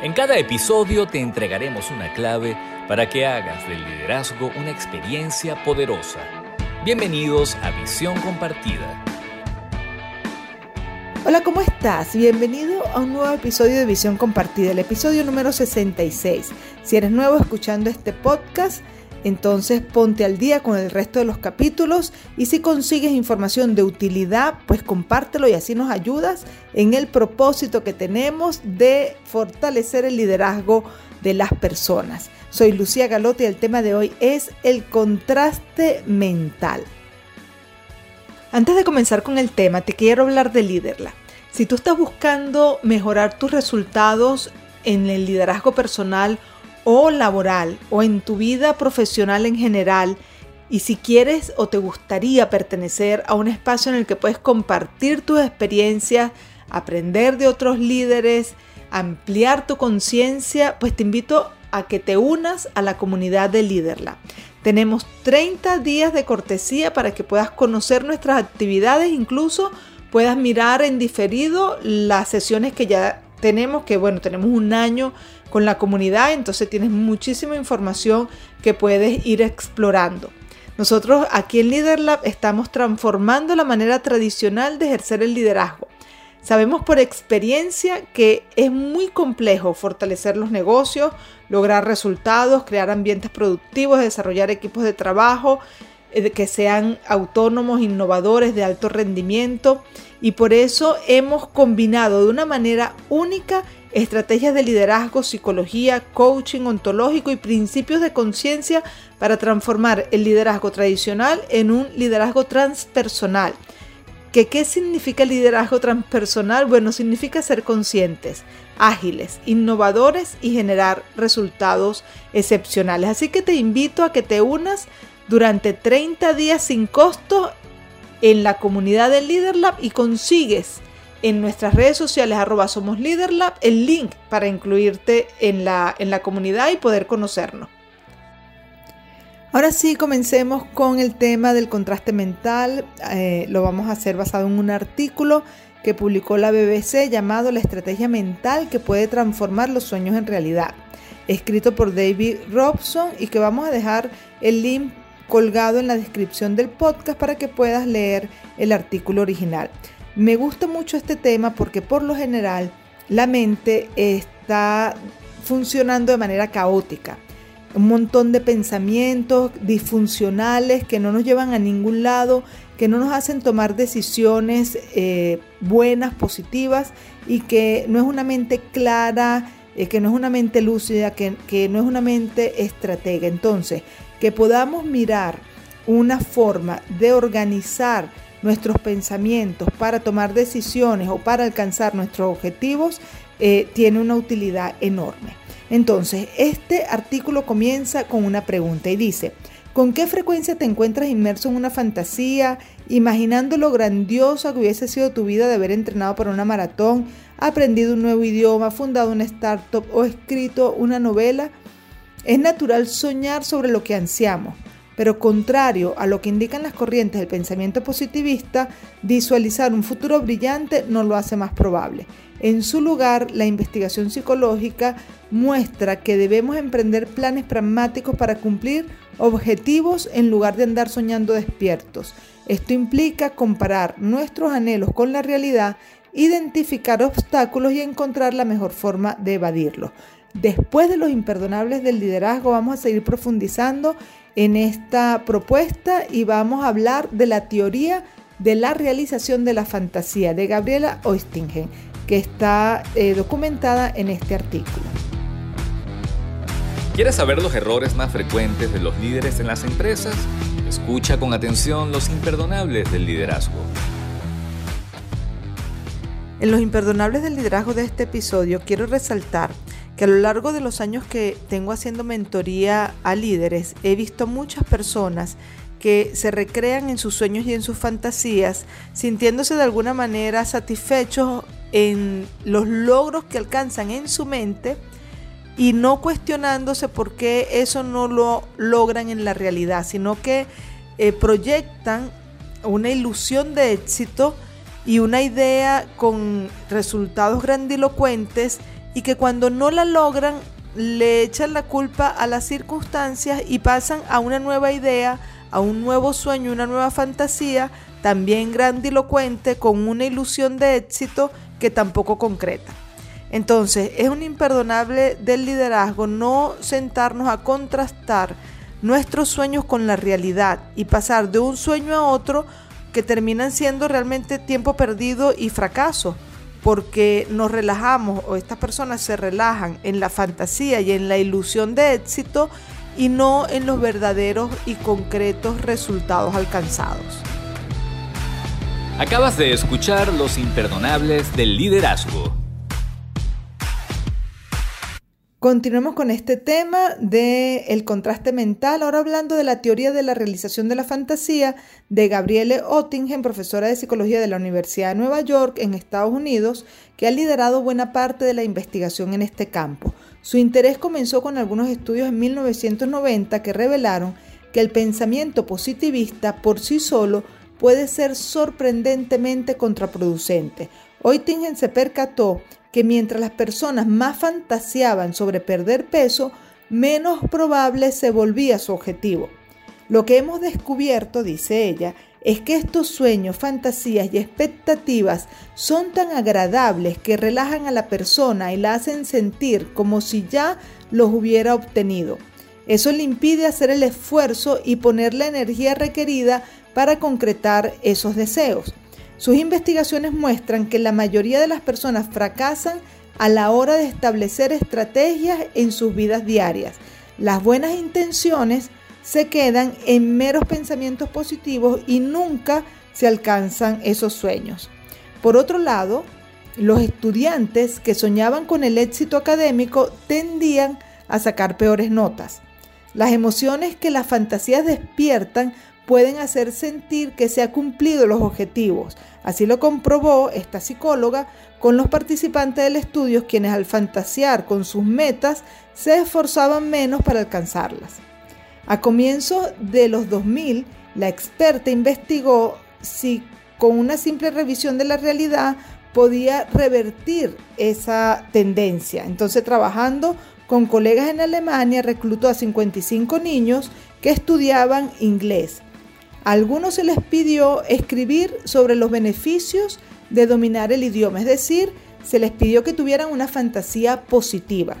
En cada episodio te entregaremos una clave para que hagas del liderazgo una experiencia poderosa. Bienvenidos a Visión Compartida. Hola, ¿cómo estás? Bienvenido a un nuevo episodio de Visión Compartida, el episodio número 66. Si eres nuevo escuchando este podcast, entonces ponte al día con el resto de los capítulos y si consigues información de utilidad, pues compártelo y así nos ayudas en el propósito que tenemos de fortalecer el liderazgo de las personas. Soy Lucía Galote y el tema de hoy es el contraste mental. Antes de comenzar con el tema, te quiero hablar de Liderla. Si tú estás buscando mejorar tus resultados en el liderazgo personal o laboral o en tu vida profesional en general y si quieres o te gustaría pertenecer a un espacio en el que puedes compartir tus experiencias, aprender de otros líderes, ampliar tu conciencia, pues te invito a que te unas a la comunidad de Liderla. Tenemos 30 días de cortesía para que puedas conocer nuestras actividades, incluso puedas mirar en diferido las sesiones que ya tenemos, que bueno, tenemos un año con la comunidad, entonces tienes muchísima información que puedes ir explorando. Nosotros aquí en LeaderLab estamos transformando la manera tradicional de ejercer el liderazgo. Sabemos por experiencia que es muy complejo fortalecer los negocios, lograr resultados, crear ambientes productivos, desarrollar equipos de trabajo eh, que sean autónomos, innovadores, de alto rendimiento. Y por eso hemos combinado de una manera única estrategias de liderazgo, psicología, coaching ontológico y principios de conciencia para transformar el liderazgo tradicional en un liderazgo transpersonal. ¿Qué, ¿Qué significa el liderazgo transpersonal? Bueno, significa ser conscientes, ágiles, innovadores y generar resultados excepcionales. Así que te invito a que te unas durante 30 días sin costo en la comunidad del LeaderLab y consigues en nuestras redes sociales arroba somos el link para incluirte en la, en la comunidad y poder conocernos. Ahora sí, comencemos con el tema del contraste mental. Eh, lo vamos a hacer basado en un artículo que publicó la BBC llamado La estrategia mental que puede transformar los sueños en realidad, escrito por David Robson y que vamos a dejar el link colgado en la descripción del podcast para que puedas leer el artículo original. Me gusta mucho este tema porque por lo general la mente está funcionando de manera caótica. Un montón de pensamientos disfuncionales que no nos llevan a ningún lado, que no nos hacen tomar decisiones eh, buenas, positivas y que no es una mente clara, eh, que no es una mente lúcida, que, que no es una mente estratega. Entonces, que podamos mirar una forma de organizar nuestros pensamientos para tomar decisiones o para alcanzar nuestros objetivos eh, tiene una utilidad enorme. Entonces, este artículo comienza con una pregunta y dice, ¿con qué frecuencia te encuentras inmerso en una fantasía, imaginando lo grandiosa que hubiese sido tu vida de haber entrenado para una maratón, aprendido un nuevo idioma, fundado una startup o escrito una novela? Es natural soñar sobre lo que ansiamos, pero contrario a lo que indican las corrientes del pensamiento positivista, visualizar un futuro brillante no lo hace más probable. En su lugar, la investigación psicológica muestra que debemos emprender planes pragmáticos para cumplir objetivos en lugar de andar soñando despiertos. Esto implica comparar nuestros anhelos con la realidad, identificar obstáculos y encontrar la mejor forma de evadirlos. Después de los imperdonables del liderazgo, vamos a seguir profundizando en esta propuesta y vamos a hablar de la teoría de la realización de la fantasía de Gabriela Oistingen, que está eh, documentada en este artículo. ¿Quieres saber los errores más frecuentes de los líderes en las empresas? Escucha con atención los imperdonables del liderazgo. En los imperdonables del liderazgo de este episodio quiero resaltar que a lo largo de los años que tengo haciendo mentoría a líderes, he visto muchas personas que se recrean en sus sueños y en sus fantasías, sintiéndose de alguna manera satisfechos en los logros que alcanzan en su mente y no cuestionándose por qué eso no lo logran en la realidad, sino que eh, proyectan una ilusión de éxito y una idea con resultados grandilocuentes y que cuando no la logran le echan la culpa a las circunstancias y pasan a una nueva idea, a un nuevo sueño, una nueva fantasía, también grandilocuente, con una ilusión de éxito que tampoco concreta. Entonces, es un imperdonable del liderazgo no sentarnos a contrastar nuestros sueños con la realidad y pasar de un sueño a otro que terminan siendo realmente tiempo perdido y fracaso, porque nos relajamos o estas personas se relajan en la fantasía y en la ilusión de éxito y no en los verdaderos y concretos resultados alcanzados. Acabas de escuchar Los Imperdonables del Liderazgo. Continuemos con este tema del el contraste mental, ahora hablando de la teoría de la realización de la fantasía de Gabriele Ottingen, profesora de psicología de la Universidad de Nueva York en Estados Unidos, que ha liderado buena parte de la investigación en este campo. Su interés comenzó con algunos estudios en 1990 que revelaron que el pensamiento positivista por sí solo puede ser sorprendentemente contraproducente. Ottingen se percató que mientras las personas más fantaseaban sobre perder peso, menos probable se volvía su objetivo. Lo que hemos descubierto, dice ella, es que estos sueños, fantasías y expectativas son tan agradables que relajan a la persona y la hacen sentir como si ya los hubiera obtenido. Eso le impide hacer el esfuerzo y poner la energía requerida para concretar esos deseos. Sus investigaciones muestran que la mayoría de las personas fracasan a la hora de establecer estrategias en sus vidas diarias. Las buenas intenciones se quedan en meros pensamientos positivos y nunca se alcanzan esos sueños. Por otro lado, los estudiantes que soñaban con el éxito académico tendían a sacar peores notas. Las emociones que las fantasías despiertan pueden hacer sentir que se han cumplido los objetivos. Así lo comprobó esta psicóloga con los participantes del estudio quienes al fantasear con sus metas se esforzaban menos para alcanzarlas. A comienzos de los 2000, la experta investigó si con una simple revisión de la realidad podía revertir esa tendencia. Entonces, trabajando con colegas en Alemania, reclutó a 55 niños que estudiaban inglés algunos se les pidió escribir sobre los beneficios de dominar el idioma, es decir, se les pidió que tuvieran una fantasía positiva.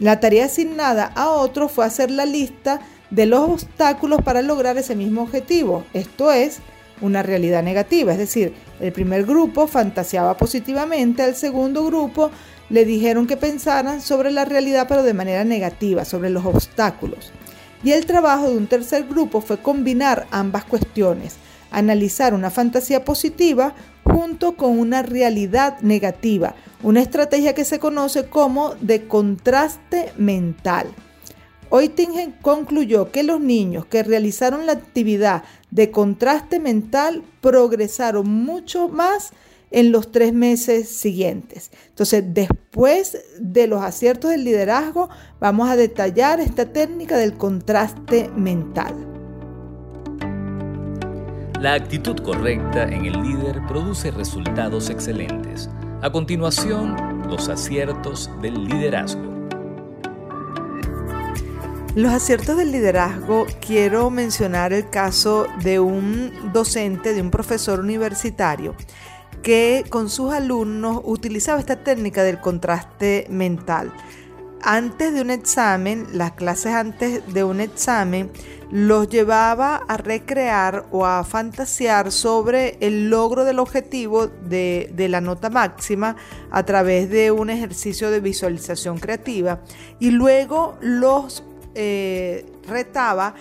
La tarea asignada a otro fue hacer la lista de los obstáculos para lograr ese mismo objetivo, esto es, una realidad negativa, es decir, el primer grupo fantaseaba positivamente, al segundo grupo le dijeron que pensaran sobre la realidad pero de manera negativa, sobre los obstáculos. Y el trabajo de un tercer grupo fue combinar ambas cuestiones, analizar una fantasía positiva junto con una realidad negativa, una estrategia que se conoce como de contraste mental. Oittingen concluyó que los niños que realizaron la actividad de contraste mental progresaron mucho más en los tres meses siguientes. Entonces, después de los aciertos del liderazgo, vamos a detallar esta técnica del contraste mental. La actitud correcta en el líder produce resultados excelentes. A continuación, los aciertos del liderazgo. Los aciertos del liderazgo, quiero mencionar el caso de un docente, de un profesor universitario que con sus alumnos utilizaba esta técnica del contraste mental. Antes de un examen, las clases antes de un examen, los llevaba a recrear o a fantasear sobre el logro del objetivo de, la nota máxima a través de un ejercicio de visualización creativa y luego los eh, retaba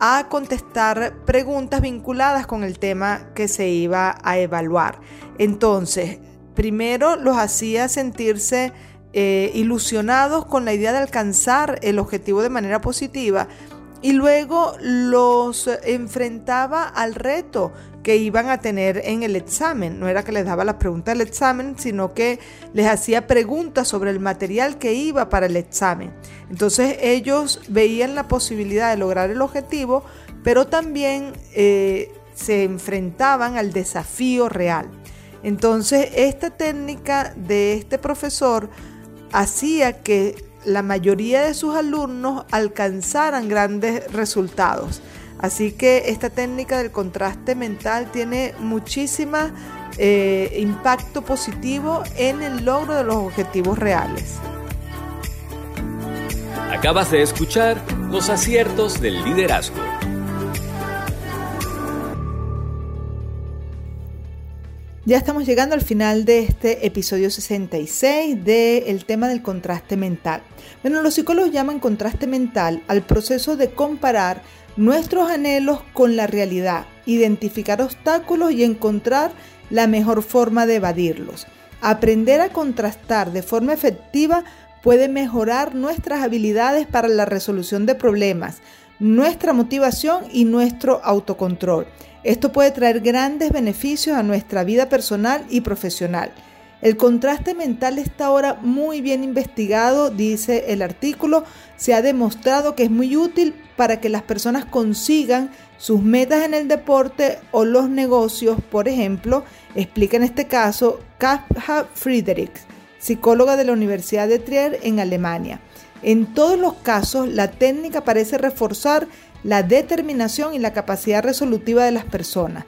a contestar preguntas vinculadas con el tema que se iba a evaluar. Entonces, primero los hacía sentirse eh, ilusionados con la idea de alcanzar el objetivo de manera positiva y luego los enfrentaba al reto que iban a tener en el examen. No era que les daba las preguntas del examen, sino que les hacía preguntas sobre el material que iba para el examen. Entonces ellos veían la posibilidad de lograr el objetivo, pero también eh, se enfrentaban al desafío real. Entonces esta técnica de este profesor hacía que la mayoría de sus alumnos alcanzaran grandes resultados. Así que esta técnica del contraste mental tiene muchísimo eh, impacto positivo en el logro de los objetivos reales. Acabas de escuchar los aciertos del liderazgo. Ya estamos llegando al final de este episodio 66 del tema del contraste mental. Bueno, los psicólogos llaman contraste mental al proceso de comparar nuestros anhelos con la realidad, identificar obstáculos y encontrar la mejor forma de evadirlos. Aprender a contrastar de forma efectiva puede mejorar nuestras habilidades para la resolución de problemas, nuestra motivación y nuestro autocontrol. Esto puede traer grandes beneficios a nuestra vida personal y profesional. El contraste mental está ahora muy bien investigado, dice el artículo. Se ha demostrado que es muy útil para que las personas consigan sus metas en el deporte o los negocios, por ejemplo, explica en este caso Katja Friedrichs, psicóloga de la Universidad de Trier en Alemania. En todos los casos, la técnica parece reforzar la determinación y la capacidad resolutiva de las personas.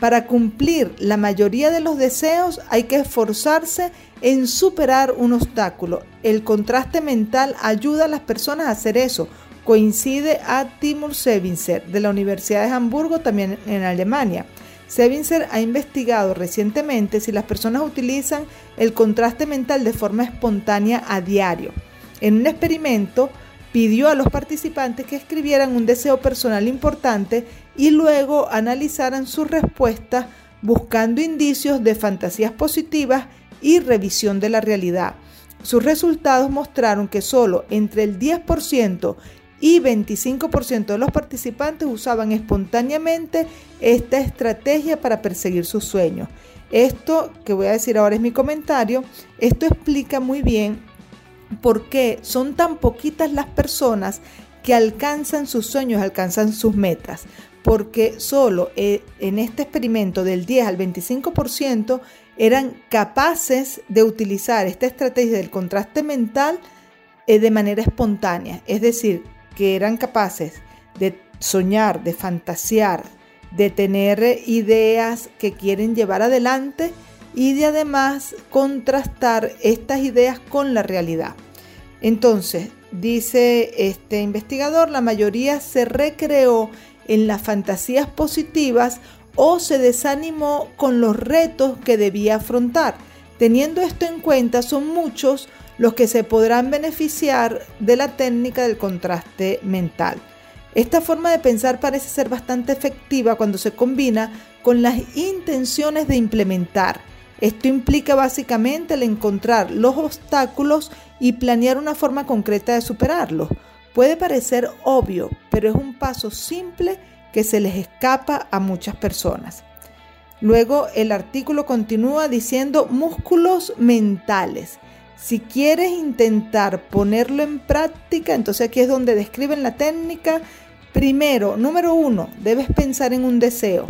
Para cumplir la mayoría de los deseos hay que esforzarse en superar un obstáculo. El contraste mental ayuda a las personas a hacer eso. Coincide a Timur Sevincer de la Universidad de Hamburgo, también en Alemania. Sevincer ha investigado recientemente si las personas utilizan el contraste mental de forma espontánea a diario. En un experimento, pidió a los participantes que escribieran un deseo personal importante y luego analizaran sus respuestas buscando indicios de fantasías positivas y revisión de la realidad. Sus resultados mostraron que solo entre el 10% y 25% de los participantes usaban espontáneamente esta estrategia para perseguir sus sueños. Esto que voy a decir ahora es mi comentario, esto explica muy bien por qué son tan poquitas las personas que alcanzan sus sueños, alcanzan sus metas. Porque solo eh, en este experimento del 10 al 25% eran capaces de utilizar esta estrategia del contraste mental eh, de manera espontánea. Es decir, que eran capaces de soñar, de fantasear, de tener ideas que quieren llevar adelante y de además contrastar estas ideas con la realidad. Entonces, dice este investigador, la mayoría se recreó en las fantasías positivas o se desanimó con los retos que debía afrontar. Teniendo esto en cuenta, son muchos los que se podrán beneficiar de la técnica del contraste mental. Esta forma de pensar parece ser bastante efectiva cuando se combina con las intenciones de implementar esto implica básicamente el encontrar los obstáculos y planear una forma concreta de superarlos. Puede parecer obvio, pero es un paso simple que se les escapa a muchas personas. Luego el artículo continúa diciendo músculos mentales. Si quieres intentar ponerlo en práctica, entonces aquí es donde describen la técnica. Primero, número uno, debes pensar en un deseo.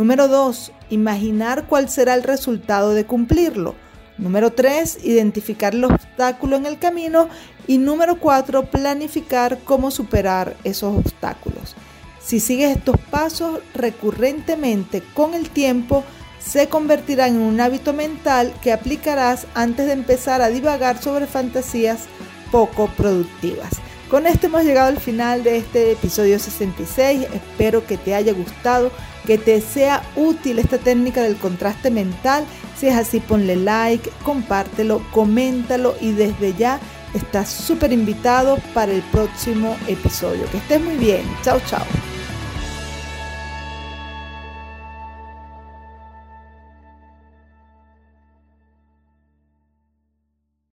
Número 2. Imaginar cuál será el resultado de cumplirlo. Número 3. Identificar el obstáculo en el camino. Y número 4. Planificar cómo superar esos obstáculos. Si sigues estos pasos recurrentemente con el tiempo, se convertirán en un hábito mental que aplicarás antes de empezar a divagar sobre fantasías poco productivas. Con esto hemos llegado al final de este episodio 66. Espero que te haya gustado que te sea útil esta técnica del contraste mental. Si es así, ponle like, compártelo, coméntalo y desde ya estás súper invitado para el próximo episodio. Que estés muy bien. Chao, chao.